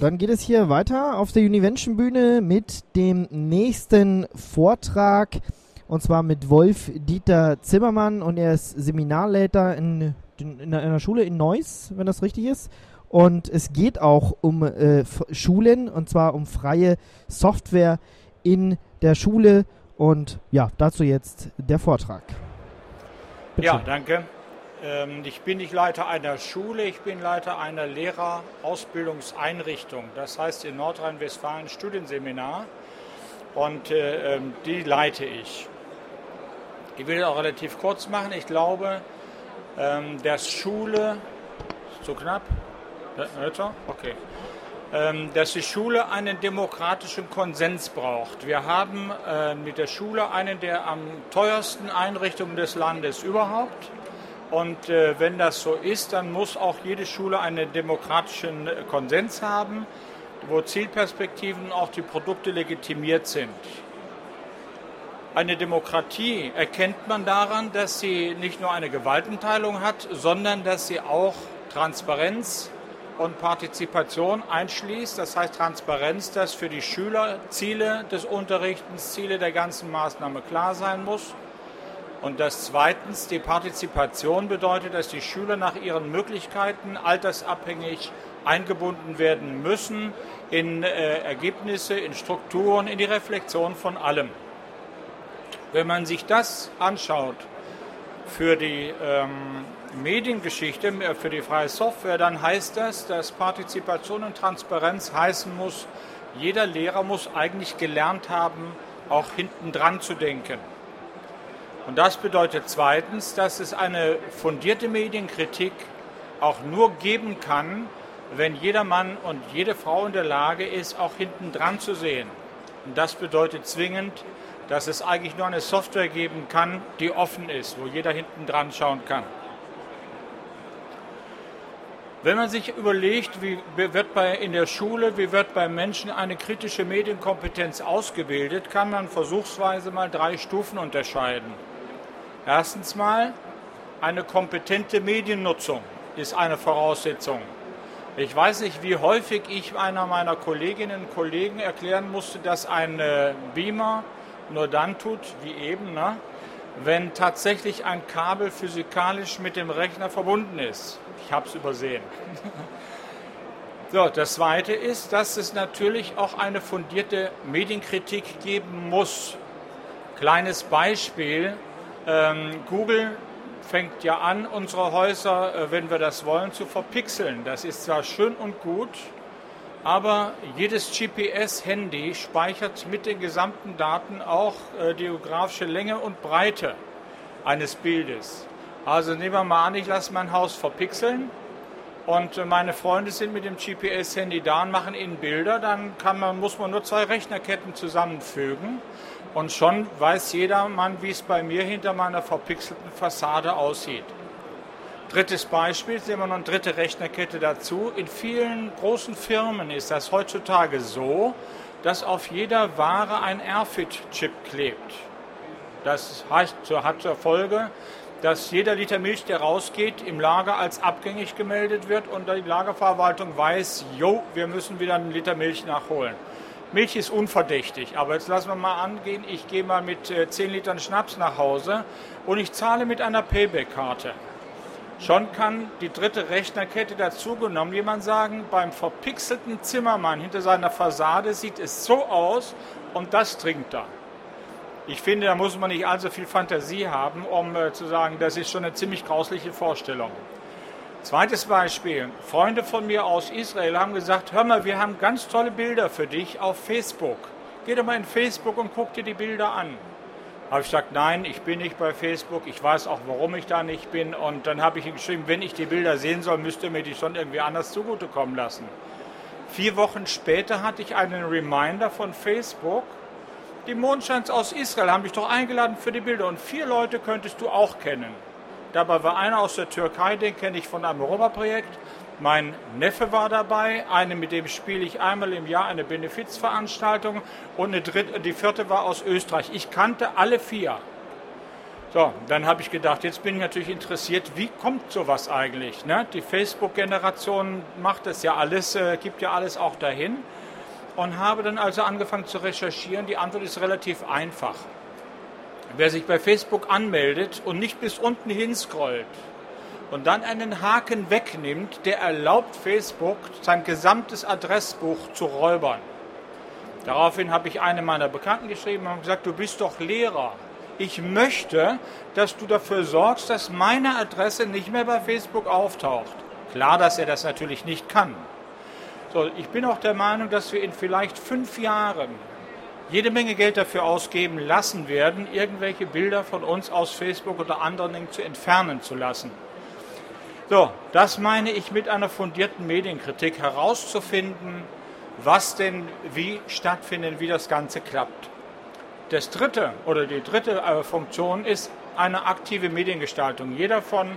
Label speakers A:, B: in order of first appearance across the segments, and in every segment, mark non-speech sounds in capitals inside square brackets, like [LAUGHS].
A: Dann geht es hier weiter auf der Univention Bühne mit dem nächsten Vortrag und zwar mit Wolf Dieter Zimmermann und er ist Seminarleiter in, in einer Schule in Neuss, wenn das richtig ist. Und es geht auch um äh, Schulen und zwar um freie Software in der Schule. Und ja, dazu jetzt der Vortrag.
B: Bitte. Ja, danke. Ähm, ich bin nicht Leiter einer Schule, ich bin Leiter einer Lehrerausbildungseinrichtung. Das heißt in Nordrhein-Westfalen Studienseminar und äh, ähm, die leite ich. Ich will es auch relativ kurz machen. Ich glaube, ähm, dass Schule, zu knapp, okay, dass die Schule einen demokratischen Konsens braucht. Wir haben äh, mit der Schule eine der am teuersten Einrichtungen des Landes überhaupt. Und äh, wenn das so ist, dann muss auch jede Schule einen demokratischen äh, Konsens haben, wo Zielperspektiven und auch die Produkte legitimiert sind. Eine Demokratie erkennt man daran, dass sie nicht nur eine Gewaltenteilung hat, sondern dass sie auch Transparenz und Partizipation einschließt. Das heißt Transparenz, dass für die Schüler Ziele des Unterrichtens, Ziele der ganzen Maßnahme klar sein muss und dass zweitens die Partizipation bedeutet, dass die Schüler nach ihren Möglichkeiten altersabhängig eingebunden werden müssen in äh, Ergebnisse, in Strukturen, in die Reflexion von allem. Wenn man sich das anschaut für die ähm, Mediengeschichte, äh, für die freie Software, dann heißt das, dass Partizipation und Transparenz heißen muss, jeder Lehrer muss eigentlich gelernt haben, auch hinten dran zu denken. Und das bedeutet zweitens, dass es eine fundierte Medienkritik auch nur geben kann, wenn jeder Mann und jede Frau in der Lage ist, auch hinten dran zu sehen. Und das bedeutet zwingend, dass es eigentlich nur eine Software geben kann, die offen ist, wo jeder hinten dran schauen kann. Wenn man sich überlegt, wie wird bei, in der Schule, wie wird bei Menschen eine kritische Medienkompetenz ausgebildet, kann man versuchsweise mal drei Stufen unterscheiden. Erstens mal, eine kompetente Mediennutzung ist eine Voraussetzung. Ich weiß nicht, wie häufig ich einer meiner Kolleginnen und Kollegen erklären musste, dass ein äh, Beamer nur dann tut, wie eben, ne, wenn tatsächlich ein Kabel physikalisch mit dem Rechner verbunden ist. Ich habe es übersehen. [LAUGHS] so, das Zweite ist, dass es natürlich auch eine fundierte Medienkritik geben muss. Kleines Beispiel, Google fängt ja an, unsere Häuser, äh, wenn wir das wollen, zu verpixeln. Das ist zwar schön und gut, aber jedes GPS-Handy speichert mit den gesamten Daten auch äh, die geografische Länge und Breite eines Bildes. Also nehmen wir mal an, ich lasse mein Haus verpixeln und äh, meine Freunde sind mit dem GPS-Handy da und machen ihnen Bilder, dann man, muss man nur zwei Rechnerketten zusammenfügen und schon weiß jeder Mann, wie es bei mir hinter meiner verpixelten Fassade aussieht. Drittes Beispiel, sehen wir noch eine dritte Rechnerkette dazu. In vielen großen Firmen ist das heutzutage so, dass auf jeder Ware ein Airfit-Chip klebt. Das heißt, hat zur Folge, dass jeder Liter Milch, der rausgeht, im Lager als abgängig gemeldet wird und die Lagerverwaltung weiß, jo, wir müssen wieder einen Liter Milch nachholen. Milch ist unverdächtig, aber jetzt lassen wir mal angehen, ich gehe mal mit äh, 10 Litern Schnaps nach Hause und ich zahle mit einer Payback-Karte. Schon kann die dritte Rechnerkette dazugenommen jemand sagen, beim verpixelten Zimmermann hinter seiner Fassade sieht es so aus und das trinkt er. Ich finde, da muss man nicht allzu viel Fantasie haben, um äh, zu sagen, das ist schon eine ziemlich grausliche Vorstellung. Zweites Beispiel. Freunde von mir aus Israel haben gesagt, hör mal, wir haben ganz tolle Bilder für dich auf Facebook. Geh doch mal in Facebook und guck dir die Bilder an. Habe ich gesagt, nein, ich bin nicht bei Facebook. Ich weiß auch, warum ich da nicht bin. Und dann habe ich ihm geschrieben, wenn ich die Bilder sehen soll, müsst ihr mir die schon irgendwie anders zugutekommen lassen. Vier Wochen später hatte ich einen Reminder von Facebook. Die Mondscheins aus Israel haben dich doch eingeladen für die Bilder. Und vier Leute könntest du auch kennen. Dabei war einer aus der Türkei, den kenne ich von einem Roma-Projekt. Mein Neffe war dabei, eine mit dem spiele ich einmal im Jahr eine Benefizveranstaltung und eine dritte, die vierte war aus Österreich. Ich kannte alle vier. So, dann habe ich gedacht, jetzt bin ich natürlich interessiert, wie kommt sowas eigentlich? Ne? Die Facebook-Generation macht das ja alles, äh, gibt ja alles auch dahin. Und habe dann also angefangen zu recherchieren. Die Antwort ist relativ einfach. Wer sich bei Facebook anmeldet und nicht bis unten hinscrollt und dann einen Haken wegnimmt, der erlaubt Facebook, sein gesamtes Adressbuch zu räubern. Daraufhin habe ich eine meiner Bekannten geschrieben und gesagt, du bist doch Lehrer ich möchte, dass du dafür sorgst, dass meine Adresse nicht mehr bei Facebook auftaucht. Klar, dass er das natürlich nicht kann. So, ich bin auch der Meinung, dass wir in vielleicht fünf Jahren jede Menge Geld dafür ausgeben lassen werden, irgendwelche Bilder von uns aus Facebook oder anderen Dingen zu entfernen zu lassen. So, das meine ich mit einer fundierten Medienkritik herauszufinden, was denn wie stattfindet, wie das Ganze klappt. Das dritte oder die dritte äh, Funktion ist eine aktive Mediengestaltung. Jeder von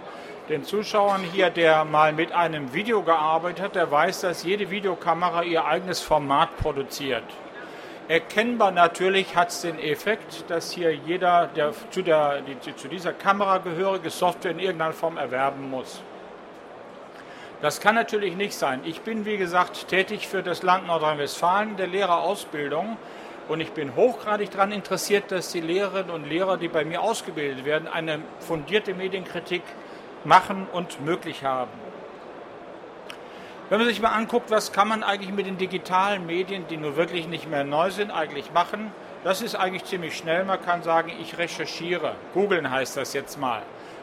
B: den Zuschauern hier, der mal mit einem Video gearbeitet hat, der weiß, dass jede Videokamera ihr eigenes Format produziert. Erkennbar natürlich hat es den Effekt, dass hier jeder, der zu, der, die, zu dieser Kamera gehörige Software in irgendeiner Form erwerben muss. Das kann natürlich nicht sein. Ich bin, wie gesagt, tätig für das Land Nordrhein-Westfalen der Lehrerausbildung. Und ich bin hochgradig daran interessiert, dass die Lehrerinnen und Lehrer, die bei mir ausgebildet werden, eine fundierte Medienkritik machen und möglich haben. Wenn man sich mal anguckt, was kann man eigentlich mit den digitalen Medien, die nur wirklich nicht mehr neu sind, eigentlich machen, das ist eigentlich ziemlich schnell. Man kann sagen, ich recherchiere. Googeln heißt das jetzt mal.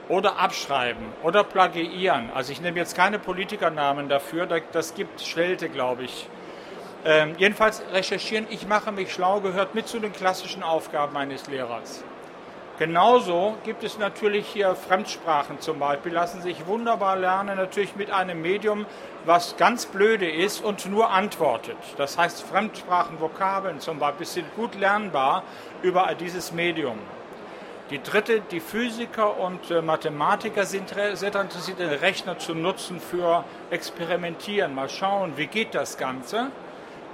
B: Oder abschreiben oder plagiieren. Also ich nehme jetzt keine Politikernamen dafür, das gibt Schelte, glaube ich. Ähm, jedenfalls recherchieren, ich mache mich schlau, gehört mit zu den klassischen Aufgaben eines Lehrers. Genauso gibt es natürlich hier Fremdsprachen zum Beispiel, lassen sich wunderbar lernen, natürlich mit einem Medium, was ganz blöde ist und nur antwortet. Das heißt, Fremdsprachen, Vokabeln zum Beispiel sind gut lernbar über dieses Medium. Die dritte, die Physiker und äh, Mathematiker sind sehr interessiert, den Rechner zu nutzen für Experimentieren. Mal schauen, wie geht das Ganze.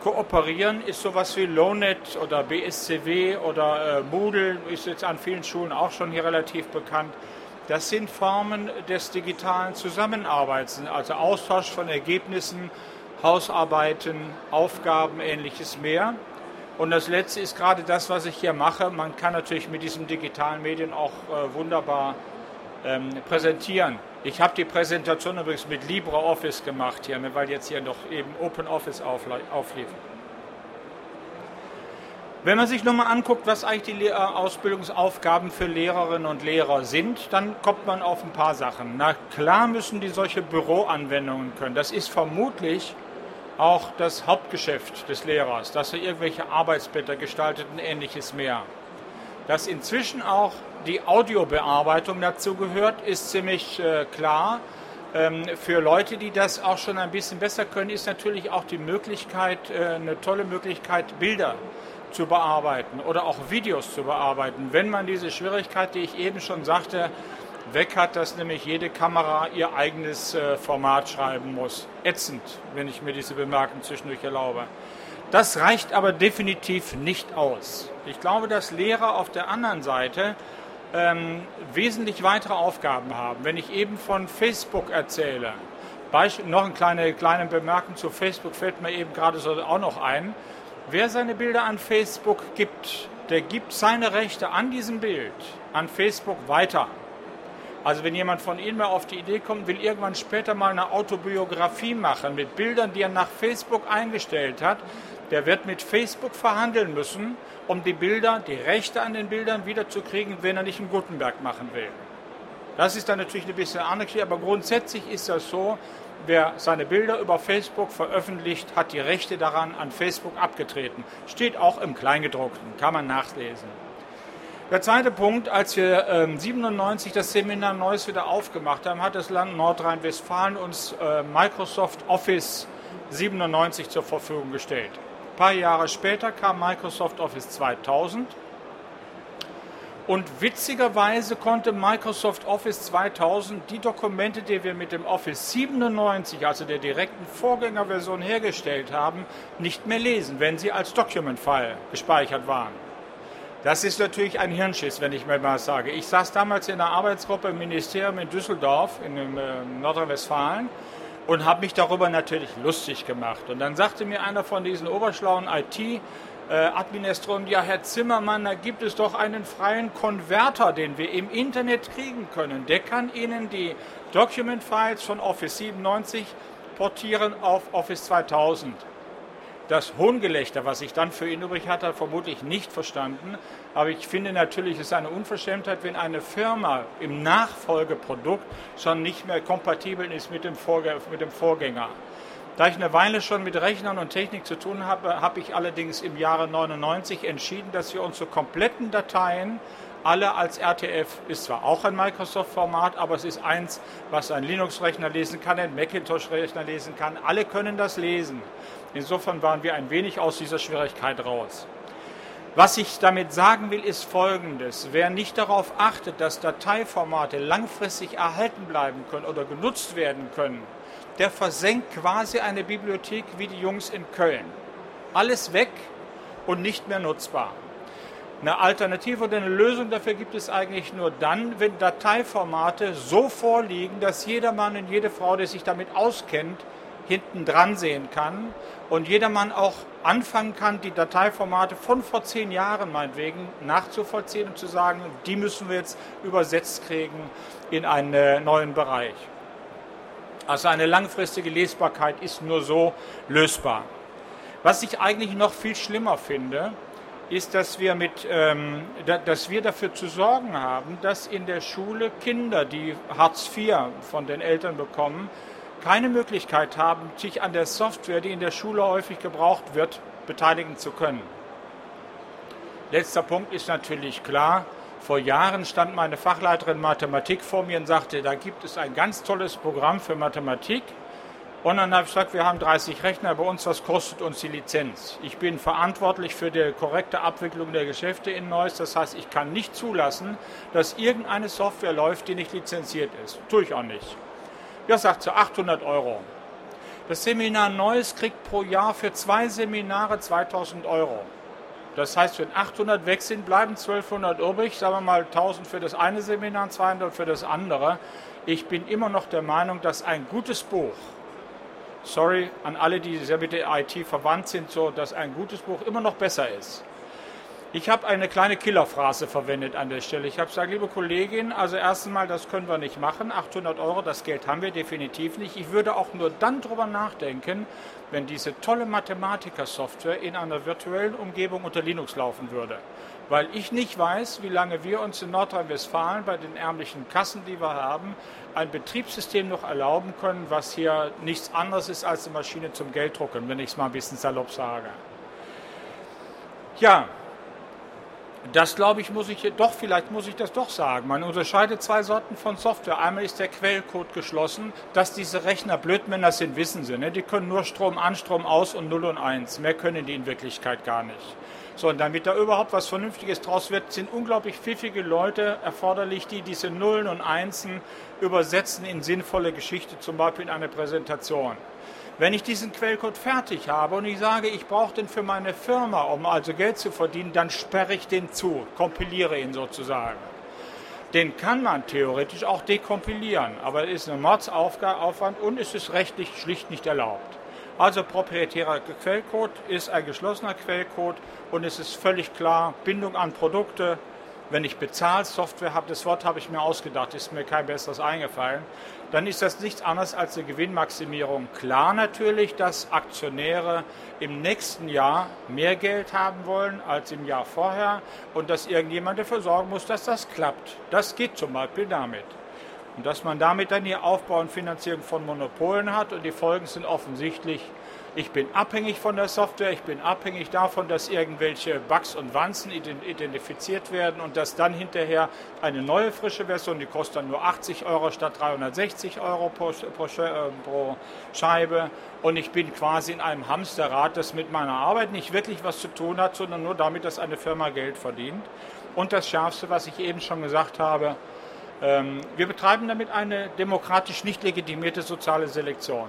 B: Kooperieren ist sowas wie Lownet oder BSCW oder äh, Moodle, ist jetzt an vielen Schulen auch schon hier relativ bekannt. Das sind Formen des digitalen Zusammenarbeits, also Austausch von Ergebnissen, Hausarbeiten, Aufgaben, ähnliches mehr. Und das Letzte ist gerade das, was ich hier mache. Man kann natürlich mit diesen digitalen Medien auch äh, wunderbar ähm, präsentieren. Ich habe die Präsentation übrigens mit LibreOffice gemacht hier, ne, weil jetzt hier noch eben OpenOffice auflief. Wenn man sich nochmal anguckt, was eigentlich die Ausbildungsaufgaben für Lehrerinnen und Lehrer sind, dann kommt man auf ein paar Sachen. Na klar müssen die solche Büroanwendungen können. Das ist vermutlich auch das Hauptgeschäft des Lehrers, dass er irgendwelche Arbeitsblätter gestaltet und ähnliches mehr. Dass inzwischen auch die Audiobearbeitung dazu gehört, ist ziemlich äh, klar. Ähm, für Leute, die das auch schon ein bisschen besser können, ist natürlich auch die Möglichkeit, äh, eine tolle Möglichkeit, Bilder zu bearbeiten oder auch Videos zu bearbeiten. Wenn man diese Schwierigkeit, die ich eben schon sagte, weg hat, dass nämlich jede Kamera ihr eigenes äh, Format schreiben muss. Ätzend, wenn ich mir diese Bemerkung zwischendurch erlaube. Das reicht aber definitiv nicht aus. Ich glaube, dass Lehrer auf der anderen Seite ähm, wesentlich weitere Aufgaben haben. Wenn ich eben von Facebook erzähle, Beispiel, noch eine kleine, kleine Bemerkung zu Facebook fällt mir eben gerade so auch noch ein. Wer seine Bilder an Facebook gibt, der gibt seine Rechte an diesem Bild an Facebook weiter. Also wenn jemand von Ihnen mal auf die Idee kommt, will irgendwann später mal eine Autobiografie machen mit Bildern, die er nach Facebook eingestellt hat, der wird mit Facebook verhandeln müssen, um die Bilder, die Rechte an den Bildern wiederzukriegen, wenn er nicht einen Gutenberg machen will. Das ist dann natürlich ein bisschen anders, aber grundsätzlich ist das so, wer seine Bilder über Facebook veröffentlicht, hat die Rechte daran an Facebook abgetreten. Steht auch im Kleingedruckten, kann man nachlesen. Der zweite Punkt, als wir ähm, 97 das Seminar Neues wieder aufgemacht haben, hat das Land Nordrhein-Westfalen uns äh, Microsoft Office 97 zur Verfügung gestellt. Ein paar Jahre später kam Microsoft Office 2000 und witzigerweise konnte Microsoft Office 2000 die Dokumente, die wir mit dem Office 97, also der direkten Vorgängerversion hergestellt haben, nicht mehr lesen, wenn sie als Document-File gespeichert waren. Das ist natürlich ein Hirnschiss, wenn ich mir mal sage. Ich saß damals in einer Arbeitsgruppe im Ministerium in Düsseldorf, in äh, Nordrhein-Westfalen, und habe mich darüber natürlich lustig gemacht. Und dann sagte mir einer von diesen oberschlauen IT- Administratoren, ja, Herr Zimmermann, da gibt es doch einen freien Konverter, den wir im Internet kriegen können. Der kann Ihnen die Document-Files von Office 97 portieren auf Office 2000 das Hohngelächter, was ich dann für ihn übrig hatte, vermutlich nicht verstanden. Aber ich finde natürlich, es ist eine Unverschämtheit, wenn eine Firma im Nachfolgeprodukt schon nicht mehr kompatibel ist mit dem, mit dem Vorgänger. Da ich eine Weile schon mit Rechnern und Technik zu tun habe, habe ich allerdings im Jahre 99 entschieden, dass wir unsere kompletten Dateien alle als RTF ist zwar auch ein Microsoft-Format, aber es ist eins, was ein Linux-Rechner lesen kann, ein Macintosh-Rechner lesen kann. Alle können das lesen. Insofern waren wir ein wenig aus dieser Schwierigkeit raus. Was ich damit sagen will, ist Folgendes. Wer nicht darauf achtet, dass Dateiformate langfristig erhalten bleiben können oder genutzt werden können, der versenkt quasi eine Bibliothek wie die Jungs in Köln. Alles weg und nicht mehr nutzbar. Eine Alternative oder eine Lösung dafür gibt es eigentlich nur dann, wenn Dateiformate so vorliegen, dass jeder Mann und jede Frau, der sich damit auskennt, hinten dran sehen kann und jedermann auch anfangen kann, die Dateiformate von vor zehn Jahren meinetwegen nachzuvollziehen und zu sagen, die müssen wir jetzt übersetzt kriegen in einen äh, neuen Bereich. Also eine langfristige Lesbarkeit ist nur so lösbar. Was ich eigentlich noch viel schlimmer finde, ist, dass wir, mit, ähm, da, dass wir dafür zu sorgen haben, dass in der Schule Kinder, die Hartz IV von den Eltern bekommen, keine Möglichkeit haben, sich an der Software, die in der Schule häufig gebraucht wird, beteiligen zu können. Letzter Punkt ist natürlich klar. Vor Jahren stand meine Fachleiterin Mathematik vor mir und sagte, da gibt es ein ganz tolles Programm für Mathematik. Und dann habe ich gesagt, wir haben 30 Rechner bei uns, was kostet uns die Lizenz? Ich bin verantwortlich für die korrekte Abwicklung der Geschäfte in Neuss. Das heißt, ich kann nicht zulassen, dass irgendeine Software läuft, die nicht lizenziert ist. Tue ich auch nicht. Ja, sagt sie, 800 Euro. Das Seminar Neues kriegt pro Jahr für zwei Seminare 2000 Euro. Das heißt, wenn 800 weg sind, bleiben 1200 übrig. Sagen wir mal 1000 für das eine Seminar, 200 für das andere. Ich bin immer noch der Meinung, dass ein gutes Buch, sorry an alle, die sehr mit der IT verwandt sind, so, dass ein gutes Buch immer noch besser ist. Ich habe eine kleine Killerphrase verwendet an der Stelle. Ich habe gesagt, liebe Kollegin, also erstens mal, das können wir nicht machen. 800 Euro, das Geld haben wir definitiv nicht. Ich würde auch nur dann drüber nachdenken, wenn diese tolle Mathematiker-Software in einer virtuellen Umgebung unter Linux laufen würde. Weil ich nicht weiß, wie lange wir uns in Nordrhein-Westfalen bei den ärmlichen Kassen, die wir haben, ein Betriebssystem noch erlauben können, was hier nichts anderes ist als eine Maschine zum Gelddrucken, wenn ich es mal ein bisschen salopp sage. Ja, das glaube ich, muss ich doch, vielleicht muss ich das doch sagen. Man unterscheidet zwei Sorten von Software. Einmal ist der Quellcode geschlossen, dass diese Rechner Blödmänner sind, wissen sie. Ne? Die können nur Strom an, Strom aus und 0 und 1. Mehr können die in Wirklichkeit gar nicht. So, und damit da überhaupt was Vernünftiges draus wird, sind unglaublich pfiffige Leute erforderlich, die diese Nullen und Einsen übersetzen in sinnvolle Geschichte, zum Beispiel in eine Präsentation. Wenn ich diesen Quellcode fertig habe und ich sage, ich brauche den für meine Firma, um also Geld zu verdienen, dann sperre ich den zu, kompiliere ihn sozusagen. Den kann man theoretisch auch dekompilieren, aber es ist ein Mordsaufwand und es ist rechtlich schlicht nicht erlaubt. Also proprietärer Quellcode ist ein geschlossener Quellcode und es ist völlig klar, Bindung an Produkte, wenn ich Bezahlsoftware habe, das Wort habe ich mir ausgedacht, ist mir kein besseres eingefallen, dann ist das nichts anderes als eine Gewinnmaximierung. Klar natürlich, dass Aktionäre im nächsten Jahr mehr Geld haben wollen als im Jahr vorher und dass irgendjemand dafür sorgen muss, dass das klappt. Das geht zum Beispiel damit. Und dass man damit dann die Aufbau und Finanzierung von Monopolen hat und die Folgen sind offensichtlich ich bin abhängig von der Software, ich bin abhängig davon, dass irgendwelche Bugs und Wanzen identifiziert werden und dass dann hinterher eine neue frische Version, die kostet dann nur 80 Euro statt 360 Euro pro, pro, äh, pro Scheibe. Und ich bin quasi in einem Hamsterrad, das mit meiner Arbeit nicht wirklich was zu tun hat, sondern nur damit, dass eine Firma Geld verdient. Und das Schärfste, was ich eben schon gesagt habe, ähm, wir betreiben damit eine demokratisch nicht legitimierte soziale Selektion.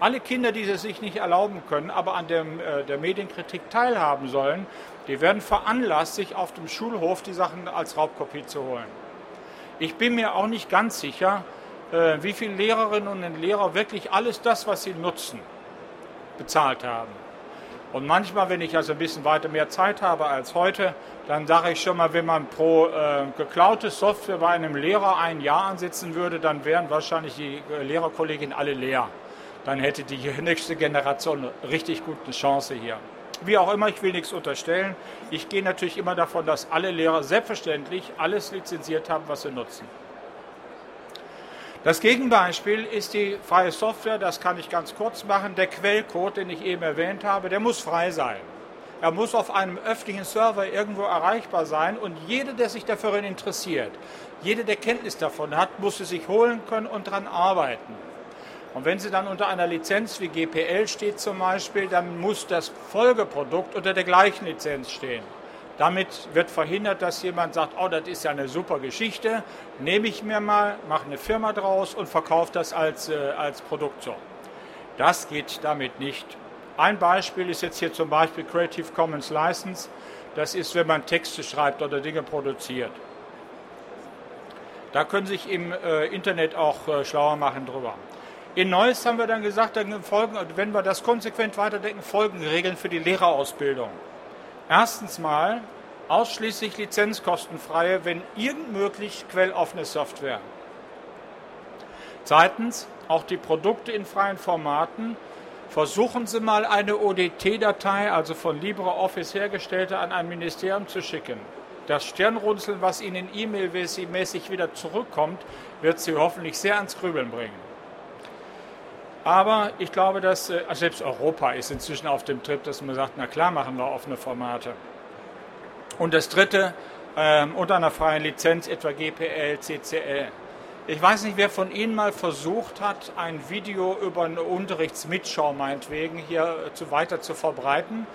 B: Alle Kinder, die es sich nicht erlauben können, aber an dem, äh, der Medienkritik teilhaben sollen, die werden veranlasst, sich auf dem Schulhof die Sachen als Raubkopie zu holen. Ich bin mir auch nicht ganz sicher, äh, wie viele Lehrerinnen und Lehrer wirklich alles das, was sie nutzen, bezahlt haben. Und manchmal, wenn ich also ein bisschen weiter mehr Zeit habe als heute, dann sage ich schon mal, wenn man pro äh, geklaute Software bei einem Lehrer ein Jahr ansetzen würde, dann wären wahrscheinlich die äh, Lehrerkolleginnen alle leer. Dann hätte die nächste Generation eine richtig gute Chance hier. Wie auch immer, ich will nichts unterstellen. Ich gehe natürlich immer davon, dass alle Lehrer selbstverständlich alles lizenziert haben, was sie nutzen. Das Gegenbeispiel ist die freie Software, das kann ich ganz kurz machen. Der Quellcode, den ich eben erwähnt habe, der muss frei sein. Er muss auf einem öffentlichen Server irgendwo erreichbar sein und jeder, der sich dafür interessiert, jeder, der Kenntnis davon hat, muss es sich holen können und daran arbeiten. Und wenn sie dann unter einer Lizenz wie GPL steht zum Beispiel, dann muss das Folgeprodukt unter der gleichen Lizenz stehen. Damit wird verhindert, dass jemand sagt, oh, das ist ja eine super Geschichte, nehme ich mir mal, mache eine Firma draus und verkaufe das als, äh, als Produkt so. Das geht damit nicht. Ein Beispiel ist jetzt hier zum Beispiel Creative Commons License. Das ist, wenn man Texte schreibt oder Dinge produziert. Da können sich im äh, Internet auch äh, schlauer machen drüber. In Neues haben wir dann gesagt, dann folgen, wenn wir das konsequent weiterdenken, folgen Regeln für die Lehrerausbildung. Erstens mal ausschließlich lizenzkostenfreie, wenn irgend möglich quelloffene Software. Zweitens, auch die Produkte in freien Formaten. Versuchen Sie mal eine ODT-Datei, also von LibreOffice hergestellte, an ein Ministerium zu schicken. Das Stirnrunzeln, was Ihnen E-Mail-mäßig wieder zurückkommt, wird Sie hoffentlich sehr ans Grübeln bringen. Aber ich glaube, dass äh, also selbst Europa ist inzwischen auf dem Trip, dass man sagt, na klar machen wir offene Formate. Und das Dritte, ähm, unter einer freien Lizenz, etwa GPL, CCL. Ich weiß nicht, wer von Ihnen mal versucht hat, ein Video über eine Unterrichtsmitschau meinetwegen hier zu weiter zu verbreiten.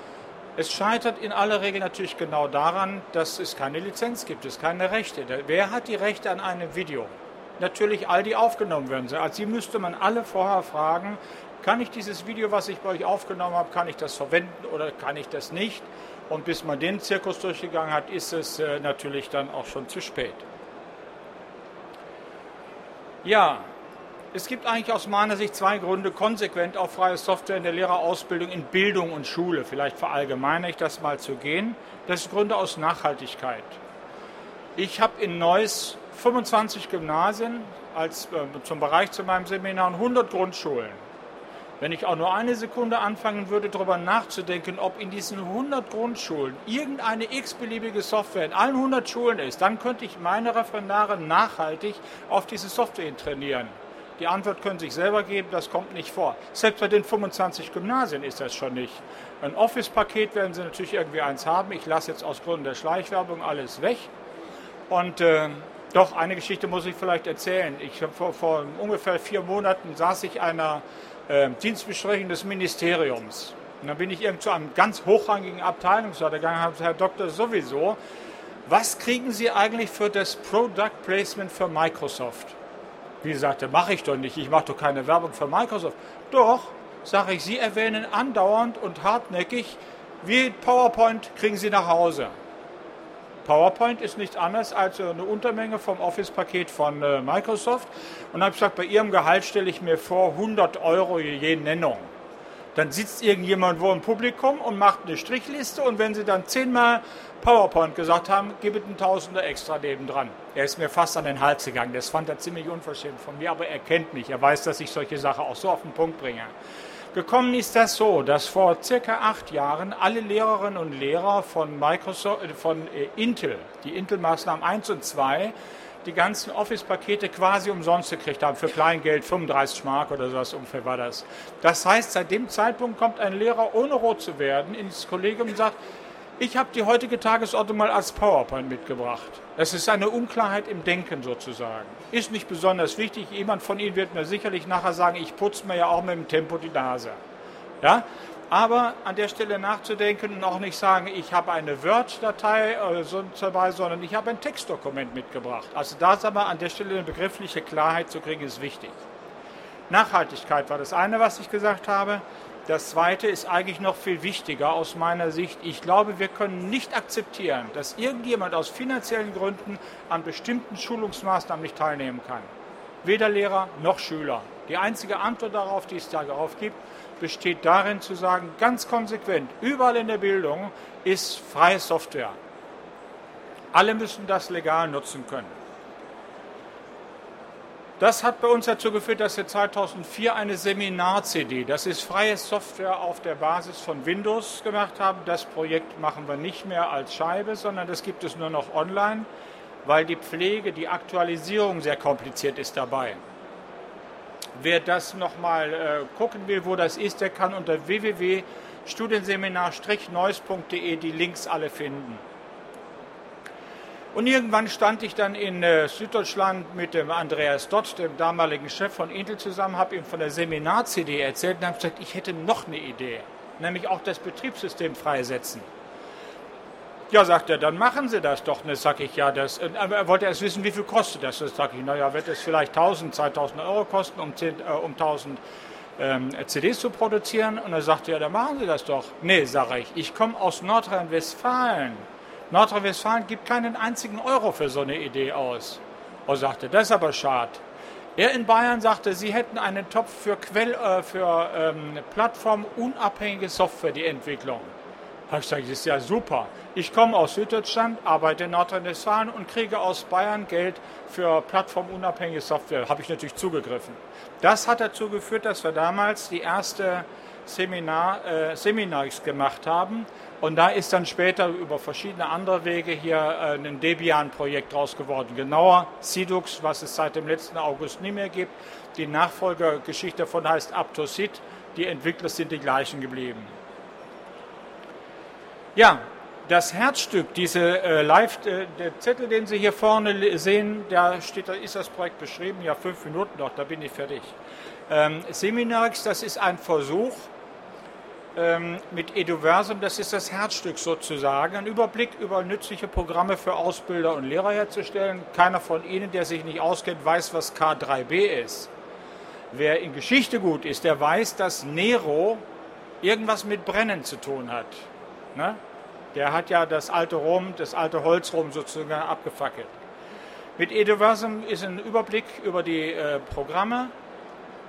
B: Es scheitert in aller Regel natürlich genau daran, dass es keine Lizenz gibt, es keine Rechte. Wer hat die Rechte an einem Video? Natürlich all die aufgenommen werden. Also Sie müsste man alle vorher fragen, kann ich dieses Video, was ich bei euch aufgenommen habe, kann ich das verwenden oder kann ich das nicht? Und bis man den Zirkus durchgegangen hat, ist es äh, natürlich dann auch schon zu spät. Ja, es gibt eigentlich aus meiner Sicht zwei Gründe, konsequent auf freie Software in der Lehrerausbildung in Bildung und Schule, vielleicht verallgemeine ich das mal zu gehen. Das sind Gründe aus Nachhaltigkeit. Ich habe in Neuss 25 Gymnasien als, äh, zum Bereich zu meinem Seminar und 100 Grundschulen. Wenn ich auch nur eine Sekunde anfangen würde, darüber nachzudenken, ob in diesen 100 Grundschulen irgendeine x-beliebige Software in allen 100 Schulen ist, dann könnte ich meine Referendare nachhaltig auf diese Software trainieren. Die Antwort können Sie sich selber geben, das kommt nicht vor. Selbst bei den 25 Gymnasien ist das schon nicht. Ein Office-Paket werden Sie natürlich irgendwie eins haben. Ich lasse jetzt aus Gründen der Schleichwerbung alles weg. Und äh, doch, eine Geschichte muss ich vielleicht erzählen. Ich habe vor, vor ungefähr vier Monaten saß ich einer äh, Dienstbesprechung des Ministeriums. Und dann bin ich irgend zu einem ganz hochrangigen Abteilungsleiter gegangen und habe Herr Doktor sowieso, was kriegen Sie eigentlich für das Product Placement für Microsoft? Wie gesagt, mache ich doch nicht. Ich mache doch keine Werbung für Microsoft. Doch, sage ich, Sie erwähnen andauernd und hartnäckig, wie PowerPoint kriegen Sie nach Hause. PowerPoint ist nichts anderes als eine Untermenge vom Office-Paket von äh, Microsoft. Und dann habe ich gesagt, bei Ihrem Gehalt stelle ich mir vor 100 Euro je Nennung. Dann sitzt irgendjemand wo im Publikum und macht eine Strichliste und wenn Sie dann zehnmal PowerPoint gesagt haben, gibt es ein Tausender extra nebendran. Er ist mir fast an den Hals gegangen. Das fand er ziemlich unverschämt von mir, aber er kennt mich. Er weiß, dass ich solche Sachen auch so auf den Punkt bringe. Gekommen ist das so, dass vor circa acht Jahren alle Lehrerinnen und Lehrer von, Microsoft, äh, von äh, Intel, die Intel-Maßnahmen 1 und 2, die ganzen Office-Pakete quasi umsonst gekriegt haben, für Kleingeld, 35 Mark oder sowas ungefähr war das. Das heißt, seit dem Zeitpunkt kommt ein Lehrer, ohne rot zu werden, ins Kollegium und sagt, ich habe die heutige Tagesordnung mal als PowerPoint mitgebracht. Das ist eine Unklarheit im Denken sozusagen. Ist nicht besonders wichtig. Jemand von Ihnen wird mir sicherlich nachher sagen, ich putze mir ja auch mit dem Tempo die Nase. Ja? Aber an der Stelle nachzudenken und auch nicht sagen, ich habe eine Word-Datei dabei, sondern ich habe ein Textdokument mitgebracht. Also da ist aber an der Stelle eine begriffliche Klarheit zu kriegen, ist wichtig. Nachhaltigkeit war das eine, was ich gesagt habe. Das zweite ist eigentlich noch viel wichtiger aus meiner Sicht. Ich glaube, wir können nicht akzeptieren, dass irgendjemand aus finanziellen Gründen an bestimmten Schulungsmaßnahmen nicht teilnehmen kann. Weder Lehrer noch Schüler. Die einzige Antwort darauf, die es darauf gibt, besteht darin zu sagen, ganz konsequent, überall in der Bildung ist freie Software. Alle müssen das legal nutzen können. Das hat bei uns dazu geführt, dass wir 2004 eine Seminar-CD, das ist freie Software auf der Basis von Windows gemacht haben. Das Projekt machen wir nicht mehr als Scheibe, sondern das gibt es nur noch online, weil die Pflege, die Aktualisierung sehr kompliziert ist dabei. Wer das nochmal äh, gucken will, wo das ist, der kann unter www.studienseminar-neues.de die Links alle finden. Und irgendwann stand ich dann in äh, Süddeutschland mit dem Andreas Dott, dem damaligen Chef von Intel, zusammen, habe ihm von der Seminar-CD erzählt und habe gesagt, ich hätte noch eine Idee, nämlich auch das Betriebssystem freisetzen. Ja, sagt er, dann machen Sie das doch. Ne, sag ich, ja, das. Aber er wollte erst wissen, wie viel kostet das. Das sag ich, naja, wird es vielleicht 1000, 2000 Euro kosten, um, 10, äh, um 1000 ähm, CDs zu produzieren? Und er sagte, ja, dann machen Sie das doch. Nee, sage ich, ich komme aus Nordrhein-Westfalen. Nordrhein-Westfalen gibt keinen einzigen Euro für so eine Idee aus. Und sagte, das ist aber schade. Er in Bayern sagte, sie hätten einen Topf für, Quell, äh, für ähm, plattformunabhängige Software, die Entwicklung. Da ich gesagt, das ist ja super. Ich komme aus Süddeutschland, arbeite in Nordrhein-Westfalen und kriege aus Bayern Geld für plattformunabhängige Software. Habe ich natürlich zugegriffen. Das hat dazu geführt, dass wir damals die erste Seminar, äh, Seminars gemacht haben. Und da ist dann später über verschiedene andere Wege hier äh, ein Debian-Projekt draus geworden. Genauer Sidux, was es seit dem letzten August nicht mehr gibt. Die Nachfolgergeschichte davon heißt Aptosid. Die Entwickler sind die gleichen geblieben. Ja, das Herzstück, diese äh, Live, äh, der Zettel, den Sie hier vorne sehen, da steht, da ist das Projekt beschrieben. Ja, fünf Minuten noch, da bin ich fertig. Ähm, Seminarix, das ist ein Versuch, mit Eduversum, das ist das Herzstück sozusagen, einen Überblick über nützliche Programme für Ausbilder und Lehrer herzustellen. Keiner von Ihnen, der sich nicht auskennt, weiß, was K3B ist. Wer in Geschichte gut ist, der weiß, dass Nero irgendwas mit Brennen zu tun hat. Ne? Der hat ja das alte Rom, das alte Holzrom sozusagen abgefackelt. Mit Eduversum ist ein Überblick über die äh, Programme,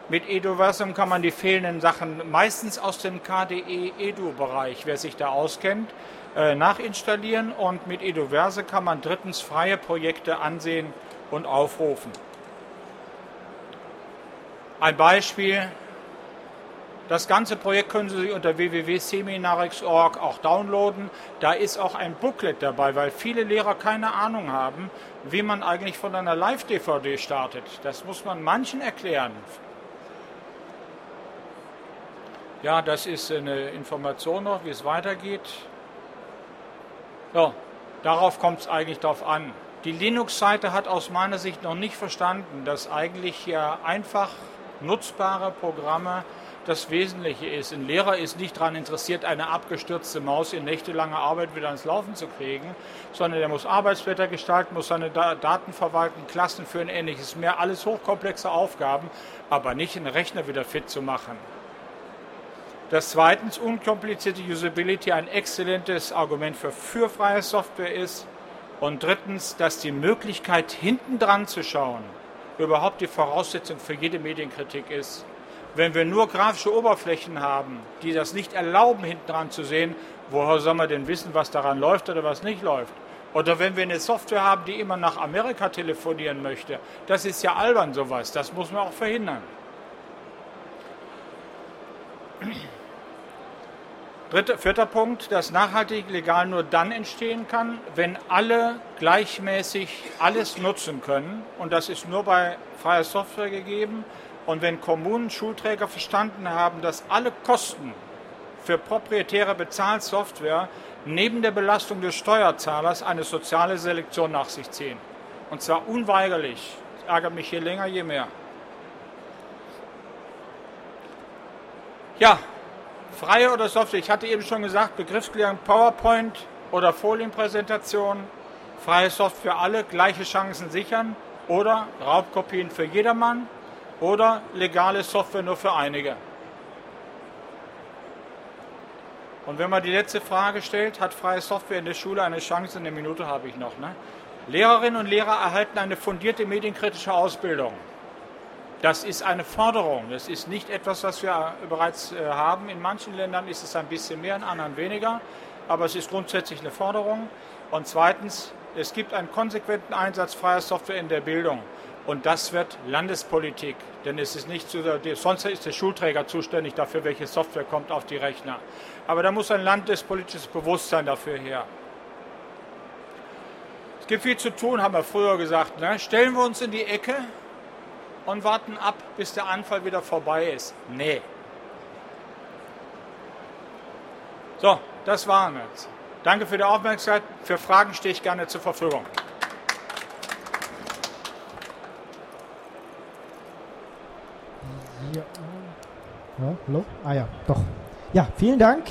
B: mit Eduversum kann man die fehlenden Sachen meistens aus dem KDE-Edu-Bereich, wer sich da auskennt, äh, nachinstallieren und mit Eduverse kann man drittens freie Projekte ansehen und aufrufen. Ein Beispiel, das ganze Projekt können Sie sich unter www.seminarix.org auch downloaden. Da ist auch ein Booklet dabei, weil viele Lehrer keine Ahnung haben, wie man eigentlich von einer Live-DVD startet. Das muss man manchen erklären. Ja, das ist eine Information noch, wie es weitergeht. Ja, darauf kommt es eigentlich drauf an. Die Linux-Seite hat aus meiner Sicht noch nicht verstanden, dass eigentlich ja einfach nutzbare Programme das Wesentliche ist. Ein Lehrer ist nicht daran interessiert, eine abgestürzte Maus in nächtelanger Arbeit wieder ans Laufen zu kriegen, sondern er muss Arbeitsblätter gestalten, muss seine Daten verwalten, Klassen führen, ähnliches mehr. Alles hochkomplexe Aufgaben, aber nicht einen Rechner wieder fit zu machen dass zweitens unkomplizierte Usability ein exzellentes Argument für, freie Software ist und drittens, dass die Möglichkeit hinten dran zu schauen überhaupt die Voraussetzung für jede Medienkritik ist. Wenn wir nur grafische Oberflächen haben, die das nicht erlauben, hinten dran zu sehen, woher soll man denn wissen, was daran läuft oder was nicht läuft? Oder wenn wir eine Software haben, die immer nach Amerika telefonieren möchte, das ist ja albern sowas, das muss man auch verhindern. Dritter, vierter Punkt, dass nachhaltig legal nur dann entstehen kann, wenn alle gleichmäßig alles nutzen können. Und das ist nur bei freier Software gegeben. Und wenn Kommunen, Schulträger verstanden haben, dass alle Kosten für proprietäre Bezahlsoftware neben der Belastung des Steuerzahlers eine soziale Selektion nach sich ziehen. Und zwar unweigerlich. Das ärgert mich je länger, je mehr. Ja, Freie oder Software? Ich hatte eben schon gesagt, Begriffsklärung PowerPoint oder Folienpräsentation, freie Software für alle, gleiche Chancen sichern oder Raubkopien für jedermann. oder legale Software nur für einige? Und wenn man die letzte Frage stellt, hat freie Software in der Schule eine Chance? Eine Minute habe ich noch. Ne? Lehrerinnen und Lehrer erhalten eine fundierte medienkritische Ausbildung. Das ist eine Forderung. Das ist nicht etwas, was wir bereits äh, haben. In manchen Ländern ist es ein bisschen mehr, in anderen weniger. Aber es ist grundsätzlich eine Forderung. Und zweitens, es gibt einen konsequenten Einsatz freier Software in der Bildung. Und das wird Landespolitik. Denn es ist nicht so, sonst ist der Schulträger zuständig dafür, welche Software kommt auf die Rechner. Aber da muss ein landespolitisches Bewusstsein dafür her. Es gibt viel zu tun, haben wir früher gesagt. Ne? Stellen wir uns in die Ecke und warten ab, bis der Anfall wieder vorbei ist. Nee. So, das waren jetzt. Danke für die Aufmerksamkeit. Für Fragen stehe ich gerne zur Verfügung.
A: Ja. hallo? Ah ja, doch. Ja, vielen Dank.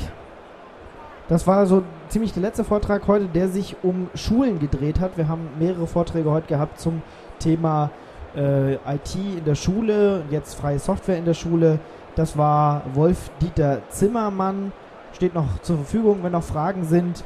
A: Das war so ziemlich der letzte Vortrag heute, der sich um Schulen gedreht hat. Wir haben mehrere Vorträge heute gehabt zum Thema äh, IT in der Schule, jetzt freie Software in der Schule. Das war Wolf-Dieter Zimmermann. Steht noch zur Verfügung, wenn noch Fragen sind.